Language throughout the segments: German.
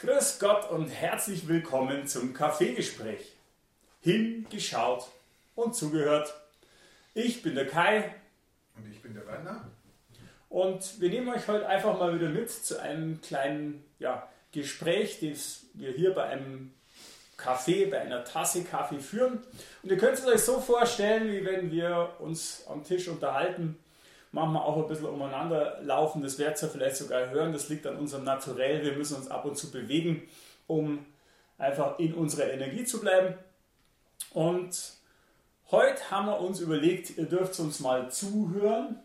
Grüß Gott und herzlich willkommen zum Kaffeegespräch. Hingeschaut und zugehört. Ich bin der Kai. Und ich bin der Werner. Und wir nehmen euch heute einfach mal wieder mit zu einem kleinen ja, Gespräch, das wir hier bei einem Kaffee, bei einer Tasse Kaffee führen. Und ihr könnt es euch so vorstellen, wie wenn wir uns am Tisch unterhalten manchmal auch ein bisschen umeinander laufen. Das werdet ihr vielleicht sogar hören. Das liegt an unserem Naturell. Wir müssen uns ab und zu bewegen, um einfach in unserer Energie zu bleiben. Und heute haben wir uns überlegt, ihr dürft uns mal zuhören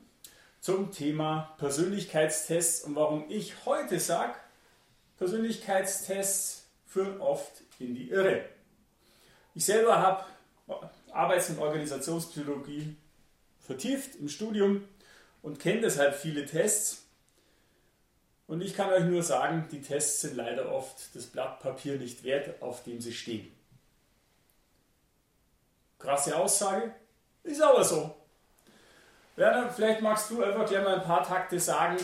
zum Thema Persönlichkeitstests und warum ich heute sage, Persönlichkeitstests führen oft in die Irre. Ich selber habe Arbeits- und Organisationspsychologie vertieft im Studium und kenne deshalb viele Tests. Und ich kann euch nur sagen, die Tests sind leider oft das Blatt Papier nicht wert, auf dem sie stehen. Krasse Aussage, ist aber so. Werner, vielleicht magst du einfach gleich mal ein paar Takte sagen,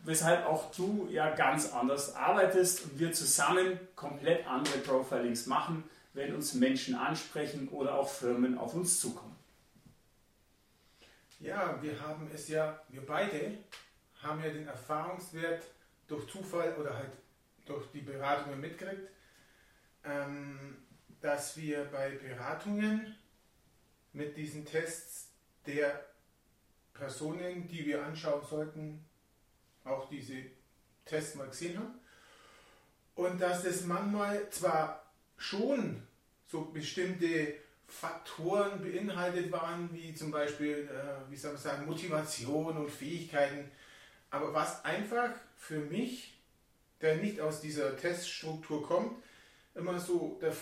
weshalb auch du ja ganz anders arbeitest und wir zusammen komplett andere Profilings machen, wenn uns Menschen ansprechen oder auch Firmen auf uns zukommen. Ja, wir haben es ja, wir beide haben ja den Erfahrungswert durch Zufall oder halt durch die Beratungen mitgekriegt, ähm, dass wir bei Beratungen mit diesen Tests der Personen, die wir anschauen sollten, auch diese Tests mal gesehen haben. Und dass es manchmal zwar schon so bestimmte Faktoren beinhaltet waren, wie zum Beispiel, äh, wie soll man sagen, Motivation und Fähigkeiten. Aber was einfach für mich, der nicht aus dieser Teststruktur kommt, immer so der, äh,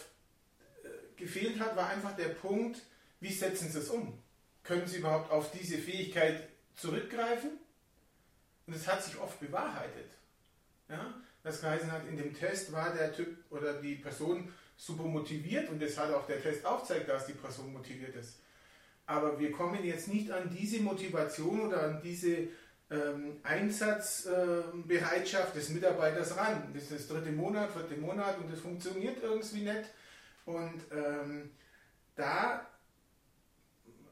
gefehlt hat, war einfach der Punkt, wie setzen Sie es um? Können Sie überhaupt auf diese Fähigkeit zurückgreifen? Und es hat sich oft bewahrheitet. Ja? Das geheißen hat, in dem Test war der Typ oder die Person super motiviert und das hat auch der Test aufzeigt, dass die Person motiviert ist. Aber wir kommen jetzt nicht an diese Motivation oder an diese ähm, Einsatzbereitschaft äh, des Mitarbeiters ran. Das ist das dritte Monat, vierte Monat und das funktioniert irgendwie nicht. Und ähm, da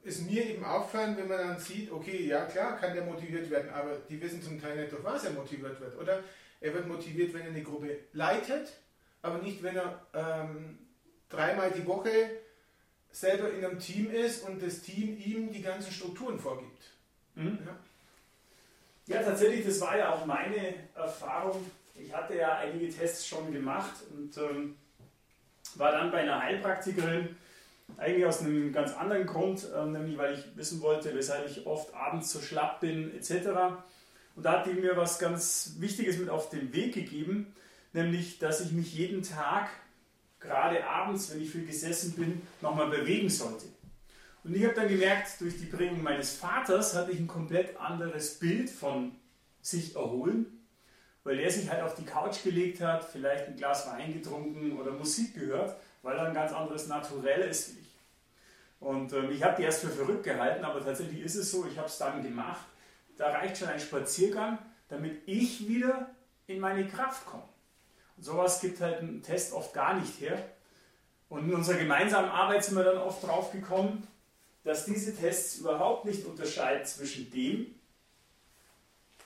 ist mir eben auffallen, wenn man dann sieht, okay, ja klar, kann der motiviert werden, aber die wissen zum Teil nicht, durch was er motiviert wird. Oder er wird motiviert, wenn er eine Gruppe leitet aber nicht, wenn er ähm, dreimal die Woche selber in einem Team ist und das Team ihm die ganzen Strukturen vorgibt. Mhm. Ja. ja. tatsächlich, das war ja auch meine Erfahrung. Ich hatte ja einige Tests schon gemacht und ähm, war dann bei einer Heilpraktikerin, eigentlich aus einem ganz anderen Grund, äh, nämlich weil ich wissen wollte, weshalb ich oft abends so schlapp bin, etc. Und da hat die mir was ganz Wichtiges mit auf den Weg gegeben nämlich dass ich mich jeden Tag, gerade abends, wenn ich viel gesessen bin, nochmal bewegen sollte. Und ich habe dann gemerkt, durch die Prägung meines Vaters hatte ich ein komplett anderes Bild von sich erholen, weil er sich halt auf die Couch gelegt hat, vielleicht ein Glas Wein getrunken oder Musik gehört, weil er ein ganz anderes Naturell ist wie ich. Und ähm, ich habe die erst für verrückt gehalten, aber tatsächlich ist es so, ich habe es dann gemacht. Da reicht schon ein Spaziergang, damit ich wieder in meine Kraft komme. Sowas gibt halt ein Test oft gar nicht her. Und in unserer gemeinsamen Arbeit sind wir dann oft drauf gekommen, dass diese Tests überhaupt nicht unterscheiden zwischen dem,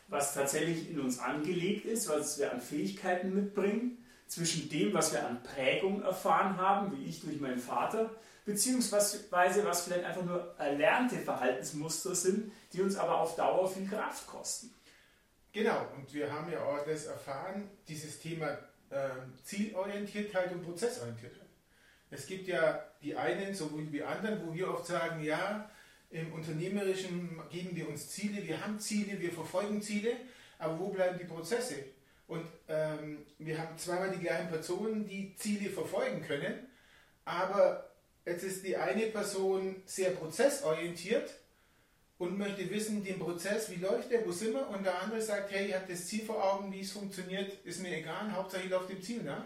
was tatsächlich in uns angelegt ist, was wir an Fähigkeiten mitbringen, zwischen dem, was wir an Prägung erfahren haben, wie ich durch meinen Vater, beziehungsweise was vielleicht einfach nur erlernte Verhaltensmuster sind, die uns aber auf Dauer viel Kraft kosten. Genau, und wir haben ja auch das erfahren, dieses Thema ähm, Zielorientiertheit und Prozessorientiertheit. Es gibt ja die einen sowohl wie anderen, wo wir oft sagen, ja, im Unternehmerischen geben wir uns Ziele, wir haben Ziele, wir verfolgen Ziele, aber wo bleiben die Prozesse? Und ähm, wir haben zweimal die gleichen Personen, die Ziele verfolgen können, aber jetzt ist die eine Person sehr prozessorientiert und möchte wissen, den Prozess, wie läuft der, wo sind wir? Und der andere sagt, hey, ich habe das Ziel vor Augen, wie es funktioniert, ist mir egal, Hauptsache ich laufe dem Ziel nach.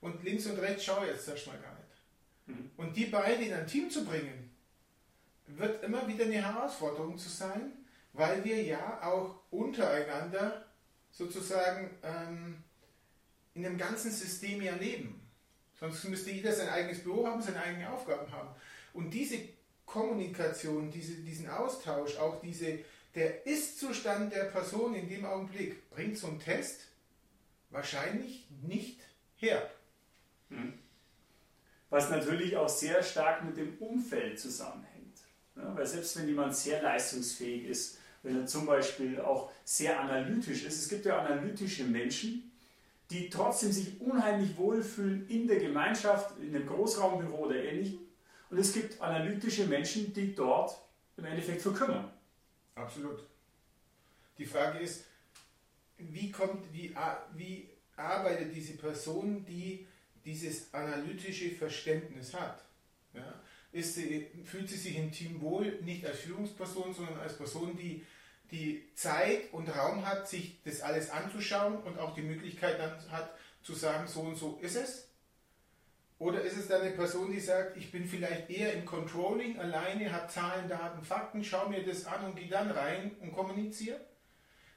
Und links und rechts schaue ich jetzt erstmal gar nicht. Mhm. Und die beiden in ein Team zu bringen, wird immer wieder eine Herausforderung zu sein, weil wir ja auch untereinander sozusagen ähm, in dem ganzen System ja leben. Sonst müsste jeder sein eigenes Büro haben, seine eigenen Aufgaben haben. Und diese Kommunikation, diese, diesen Austausch, auch diese, der Ist-Zustand der Person in dem Augenblick, bringt ein Test wahrscheinlich nicht her. Hm. Was natürlich auch sehr stark mit dem Umfeld zusammenhängt. Ja, weil selbst wenn jemand sehr leistungsfähig ist, wenn er zum Beispiel auch sehr analytisch ist, es gibt ja analytische Menschen, die trotzdem sich unheimlich wohlfühlen in der Gemeinschaft, in einem Großraumbüro oder ähnlichem. Und es gibt analytische Menschen, die dort im Endeffekt verkümmern. Absolut. Die Frage ist, wie, kommt, wie, wie arbeitet diese Person, die dieses analytische Verständnis hat? Ja? Ist sie, fühlt sie sich im Team wohl, nicht als Führungsperson, sondern als Person, die die Zeit und Raum hat, sich das alles anzuschauen und auch die Möglichkeit dann hat zu sagen, so und so ist es? Oder ist es dann eine Person, die sagt, ich bin vielleicht eher im Controlling alleine, habe Zahlen, Daten, Fakten, schaue mir das an und gehe dann rein und kommuniziere?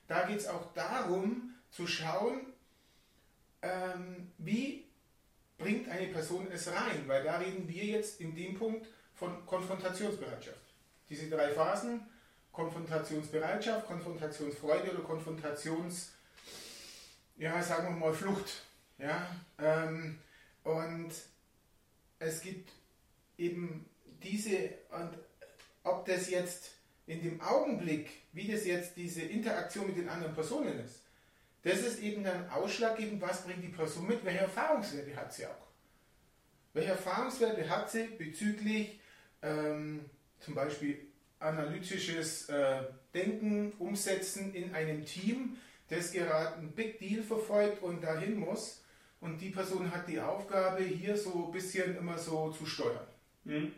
Da geht es auch darum zu schauen, ähm, wie bringt eine Person es rein, weil da reden wir jetzt in dem Punkt von Konfrontationsbereitschaft. Diese drei Phasen, Konfrontationsbereitschaft, Konfrontationsfreude oder Konfrontations, ja, sagen wir mal Flucht. Ja, ähm, und es gibt eben diese, und ob das jetzt in dem Augenblick, wie das jetzt diese Interaktion mit den anderen Personen ist, das ist eben dann ausschlaggebend, was bringt die Person mit, welche Erfahrungswerte hat sie auch. Welche Erfahrungswerte hat sie bezüglich ähm, zum Beispiel analytisches äh, Denken, Umsetzen in einem Team, das gerade einen Big Deal verfolgt und dahin muss und die Person hat die Aufgabe, hier so ein bisschen immer so zu steuern. Mhm.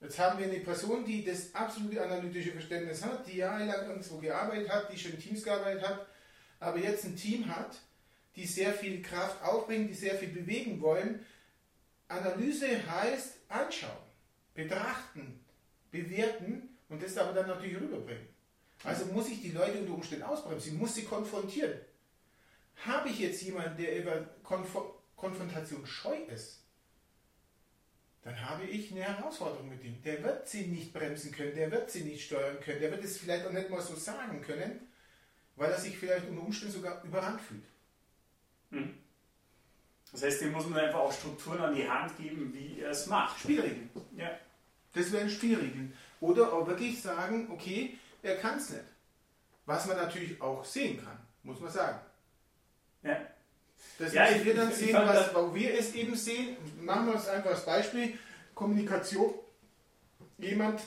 Jetzt haben wir eine Person, die das absolute analytische Verständnis hat, die jahrelang irgendwo gearbeitet hat, die schon in Teams gearbeitet hat, aber jetzt ein Team hat, die sehr viel Kraft aufbringen, die sehr viel bewegen wollen. Analyse heißt anschauen, betrachten, bewerten und das aber dann natürlich rüberbringen. Also muss ich die Leute unter Umständen ausbremsen, muss sie konfrontieren. Habe ich jetzt jemanden, der über Konf Konfrontation scheu ist, dann habe ich eine Herausforderung mit ihm. Der wird sie nicht bremsen können, der wird sie nicht steuern können, der wird es vielleicht auch nicht mal so sagen können, weil er sich vielleicht unter Umständen sogar überrannt fühlt. Hm. Das heißt, dem muss man einfach auch Strukturen an die Hand geben, wie er es macht. Spielregeln. Ja. Das wären Spielregeln. Oder auch wirklich sagen, okay, er kann es nicht. Was man natürlich auch sehen kann, muss man sagen. Ja. Das ja, ich, wir dann ich, sehen, was, wo wir es eben sehen. Machen wir uns einfach als Beispiel. Kommunikation. Jemand,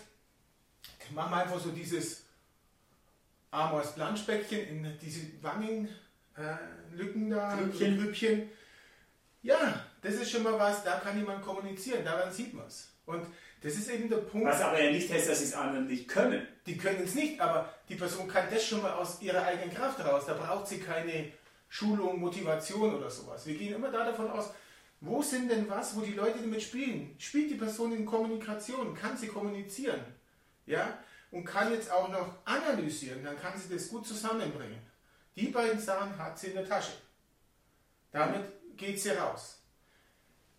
machen wir einfach so dieses Amors Planschbäckchen in diese Wangenlücken äh, da, Grüppchen. Grüppchen. Ja, das ist schon mal was, da kann jemand kommunizieren, daran sieht man es. Und das ist eben der Punkt. Was aber ja nicht heißt, dass sie es anderen nicht können. Die können es nicht, aber die Person kann das schon mal aus ihrer eigenen Kraft heraus. Da braucht sie keine Schulung, Motivation oder sowas. Wir gehen immer da davon aus, wo sind denn was, wo die Leute damit spielen? Spielt die Person in Kommunikation? Kann sie kommunizieren? Ja? Und kann jetzt auch noch analysieren, dann kann sie das gut zusammenbringen. Die beiden Sachen hat sie in der Tasche. Damit geht sie raus.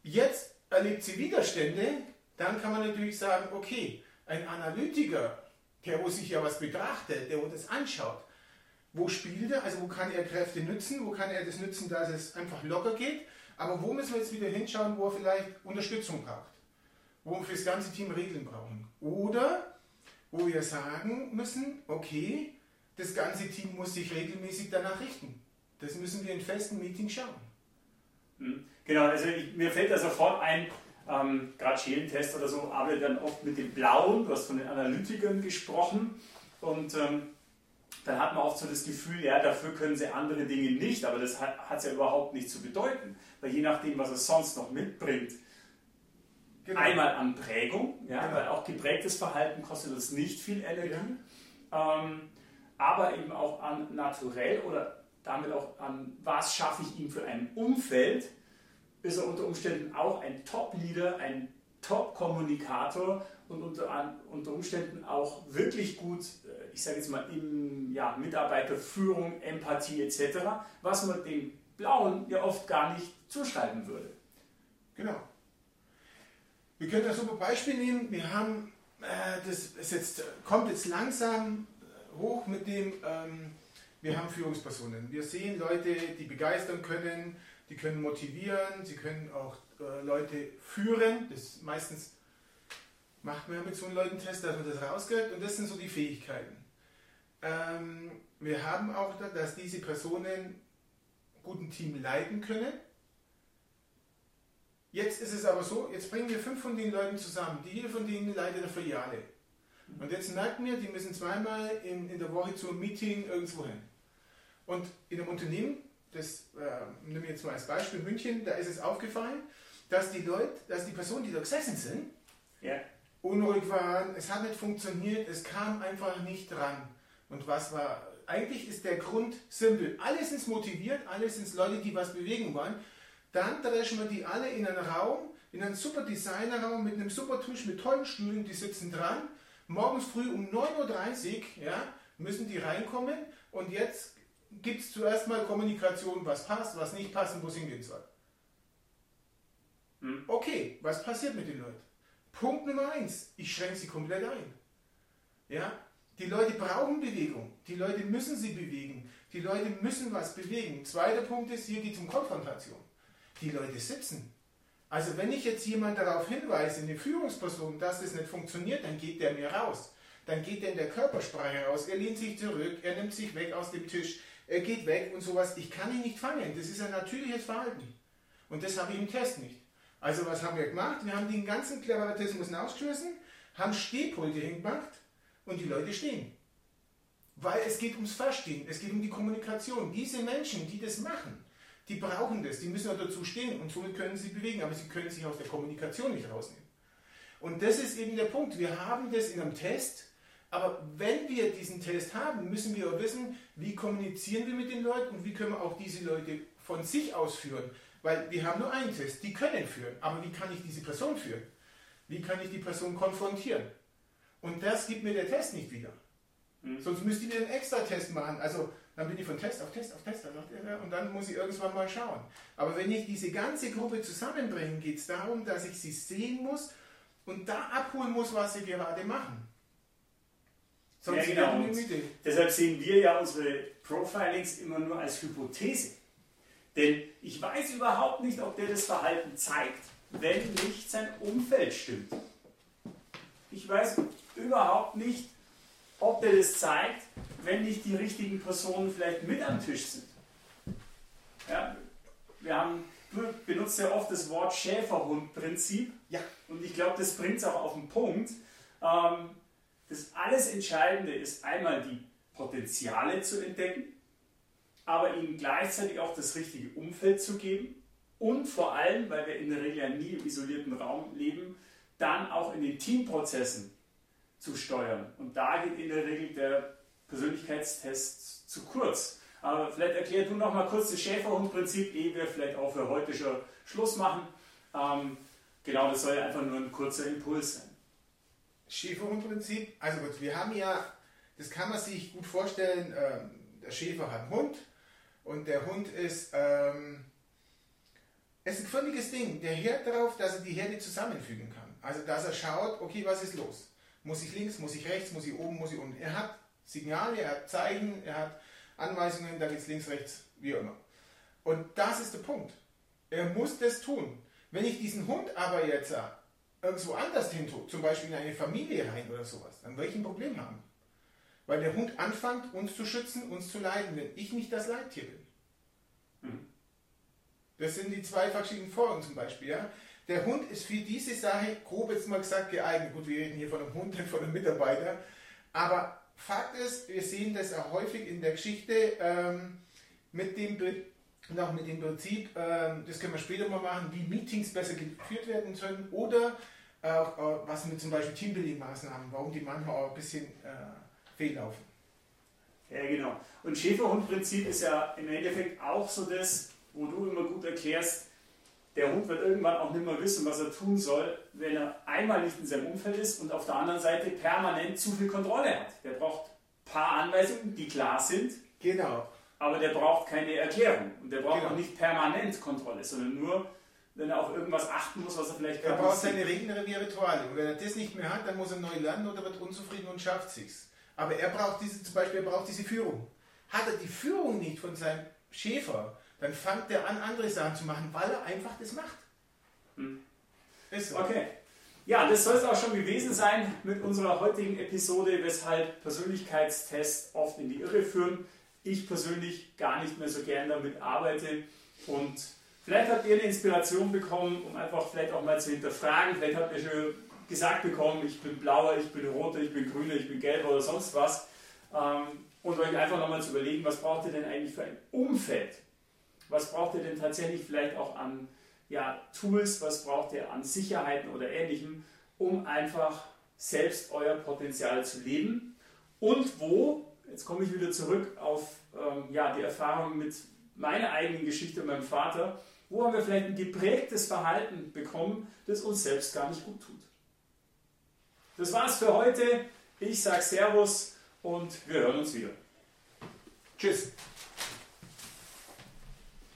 Jetzt erlebt sie Widerstände, dann kann man natürlich sagen, okay, ein Analytiker, der wo sich ja was betrachtet, der wo das anschaut, wo spielt er, also wo kann er Kräfte nützen, wo kann er das nützen, dass es einfach locker geht, aber wo müssen wir jetzt wieder hinschauen, wo er vielleicht Unterstützung braucht, wo wir für das ganze Team Regeln brauchen. Oder wo wir sagen müssen, okay, das ganze Team muss sich regelmäßig danach richten. Das müssen wir in festen Meetings schauen. Hm. Genau, also ich, mir fällt da sofort ein, ähm, gerade Schälentest oder so, arbeitet dann oft mit dem Blauen, du hast von den Analytikern gesprochen und ähm, dann hat man oft so das Gefühl, ja, dafür können sie andere Dinge nicht, aber das hat es ja überhaupt nicht zu bedeuten, weil je nachdem, was er sonst noch mitbringt, genau. einmal an Prägung, ja, genau. weil auch geprägtes Verhalten kostet uns nicht viel Energie, ja. ähm, aber eben auch an Naturell oder damit auch an, was schaffe ich ihm für ein Umfeld, ist er unter Umständen auch ein Top-Leader, ein Top-Kommunikator und unter, unter Umständen auch wirklich gut, äh, ich sage jetzt mal, in ja, Mitarbeiterführung, Empathie etc., was man dem Blauen ja oft gar nicht zuschreiben würde. Genau. Wir können ein super Beispiel nehmen. Wir haben, äh, das ist jetzt, kommt jetzt langsam hoch mit dem, ähm, wir haben Führungspersonen. Wir sehen Leute, die begeistern können, die können motivieren, sie können auch äh, Leute führen. Das meistens macht man mit so einem Leuten Test, dass man das rauskriegt und das sind so die Fähigkeiten. Ähm, wir haben auch, da, dass diese Personen gut ein Team leiten können. Jetzt ist es aber so, jetzt bringen wir fünf von den Leuten zusammen. Die jede von denen leitet eine Filiale. Und jetzt merken wir, die müssen zweimal in, in der Woche zu einem Meeting irgendwo hin. Und in einem Unternehmen, das äh, nehme ich jetzt mal als Beispiel München, da ist es aufgefallen, dass die Leute, dass die Personen, die da gesessen sind, ja. Unruhig waren, es hat nicht funktioniert, es kam einfach nicht dran. Und was war, eigentlich ist der Grund simpel. Alle sind motiviert, alle sind Leute, die was bewegen wollen. Dann dreschen wir die alle in einen Raum, in einen super Designerraum mit einem super Tisch mit tollen Stühlen, die sitzen dran. Morgens früh um 9.30 Uhr ja, müssen die reinkommen und jetzt gibt es zuerst mal Kommunikation, was passt, was nicht passt und wo es hingehen soll. Hm. Okay, was passiert mit den Leuten? Punkt Nummer eins, ich schränke sie komplett ein. Ja, die Leute brauchen Bewegung. Die Leute müssen sie bewegen. Die Leute müssen was bewegen. Zweiter Punkt ist, hier geht es um Konfrontation. Die Leute sitzen. Also wenn ich jetzt jemand darauf hinweise, eine Führungsperson, dass das nicht funktioniert, dann geht der mir raus. Dann geht der in der Körpersprache raus. Er lehnt sich zurück, er nimmt sich weg aus dem Tisch, er geht weg und sowas. Ich kann ihn nicht fangen. Das ist ein natürliches Verhalten. Und das habe ich im Test nicht. Also was haben wir gemacht? Wir haben den ganzen Kleratismus ausgeschmissen, haben Stehpulte hingemacht und die Leute stehen. Weil es geht ums Verstehen, es geht um die Kommunikation. Diese Menschen, die das machen, die brauchen das, die müssen auch dazu stehen und somit können sie bewegen, aber sie können sich aus der Kommunikation nicht rausnehmen. Und das ist eben der Punkt. Wir haben das in einem Test, aber wenn wir diesen Test haben, müssen wir auch wissen, wie kommunizieren wir mit den Leuten und wie können wir auch diese Leute von sich aus führen. Weil wir haben nur einen Test, die können führen, aber wie kann ich diese Person führen? Wie kann ich die Person konfrontieren? Und das gibt mir der Test nicht wieder. Mhm. Sonst müsste ich einen extra Test machen. Also dann bin ich von Test auf Test auf Test und dann muss ich irgendwann mal schauen. Aber wenn ich diese ganze Gruppe zusammenbringe, geht es darum, dass ich sie sehen muss und da abholen muss, was sie gerade machen. Sonst ja, genau. Deshalb sehen wir ja unsere Profilings immer nur als Hypothese. Denn ich weiß überhaupt nicht, ob der das Verhalten zeigt, wenn nicht sein Umfeld stimmt. Ich weiß überhaupt nicht, ob der das zeigt, wenn nicht die richtigen Personen vielleicht mit am Tisch sind. Ja, wir haben, du benutzt ja oft das Wort Schäferhund-Prinzip. Ja. Und ich glaube, das bringt es auch auf den Punkt. Ähm, das alles Entscheidende ist einmal die Potenziale zu entdecken, aber ihnen gleichzeitig auch das richtige Umfeld zu geben und vor allem, weil wir in der Regel ja nie im isolierten Raum leben, dann auch in den Teamprozessen zu steuern. Und da geht in der Regel der Persönlichkeitstest zu kurz. Aber vielleicht erklär du noch mal kurz das Schäferhund-Prinzip, ehe wir vielleicht auch für heute schon Schluss machen. Ähm, genau, das soll ja einfach nur ein kurzer Impuls sein. Schäferhund-Prinzip, also gut, wir haben ja, das kann man sich gut vorstellen, ähm, der Schäfer hat einen Hund und der Hund ist, ähm, es ist ein völliges Ding, der hört darauf, dass er die Herde zusammenfügen kann. Also dass er schaut, okay, was ist los? Muss ich links, muss ich rechts, muss ich oben, muss ich unten? Er hat Signale, er hat Zeichen, er hat Anweisungen, da geht es links, rechts, wie immer. Und das ist der Punkt. Er muss das tun. Wenn ich diesen Hund aber jetzt irgendwo anders hin tue, zum Beispiel in eine Familie rein oder sowas, dann werde ich ein Problem haben. Weil der Hund anfängt, uns zu schützen, uns zu leiden, wenn ich nicht das Leittier bin. Mhm. Das sind die zwei verschiedenen Folgen zum Beispiel. Ja? Der Hund ist für diese Sache, grob jetzt mal gesagt, geeignet. Gut, wir reden hier von einem Hund, nicht von einem Mitarbeiter. Aber Fakt ist, wir sehen das auch häufig in der Geschichte ähm, mit dem noch mit dem Prinzip, ähm, das können wir später mal machen, wie Meetings besser geführt werden können oder auch äh, was mit zum Beispiel Teambuilding-Maßnahmen, warum die manchmal auch ein bisschen äh, fehllaufen. Ja, genau. Und Schäferhund-Prinzip ist ja im Endeffekt auch so das, wo du immer gut erklärst, der Hund wird irgendwann auch nicht mehr wissen, was er tun soll, wenn er einmal nicht in seinem Umfeld ist und auf der anderen Seite permanent zu viel Kontrolle hat. Der braucht ein paar Anweisungen, die klar sind. Genau. aber der braucht keine Erklärung und der braucht Genau. auch nicht permanent Kontrolle, sondern nur, wenn er auf irgendwas achten muss, was er vielleicht Er gar braucht seine Regeln wie Rituale. Und wenn er das nicht mehr hat, dann muss er neu lernen oder wird unzufrieden und schafft sich's. Aber er braucht diese, zum Beispiel, er braucht diese Führung. Hat er die Führung nicht von seinem Schäfer, dann fängt er an, andere Sachen zu machen, weil er einfach das macht. Hm. Ist so. Okay. Ja, das soll es auch schon gewesen sein mit unserer heutigen Episode, weshalb Persönlichkeitstests oft in die Irre führen. Ich persönlich gar nicht mehr so gern damit arbeite und vielleicht habt ihr eine Inspiration bekommen, um einfach vielleicht auch mal zu hinterfragen. Vielleicht habt ihr schon gesagt bekommen, ich bin blauer, ich bin roter, ich bin grüner, ich bin gelber oder sonst was. Ähm, Und euch einfach nochmal zu überlegen, was braucht ihr denn eigentlich für ein Umfeld? Was braucht ihr denn tatsächlich vielleicht auch an ja, Tools, was braucht ihr an Sicherheiten oder ähnlichem, um einfach selbst euer Potenzial zu leben und wo, jetzt komme ich wieder zurück auf ähm, ja, die Erfahrung mit meiner eigenen Geschichte und meinem Vater, wo haben wir vielleicht ein geprägtes Verhalten bekommen, das uns selbst gar nicht gut tut. Das war's für heute. Ich sage Servus und wir hören uns wieder. Tschüss.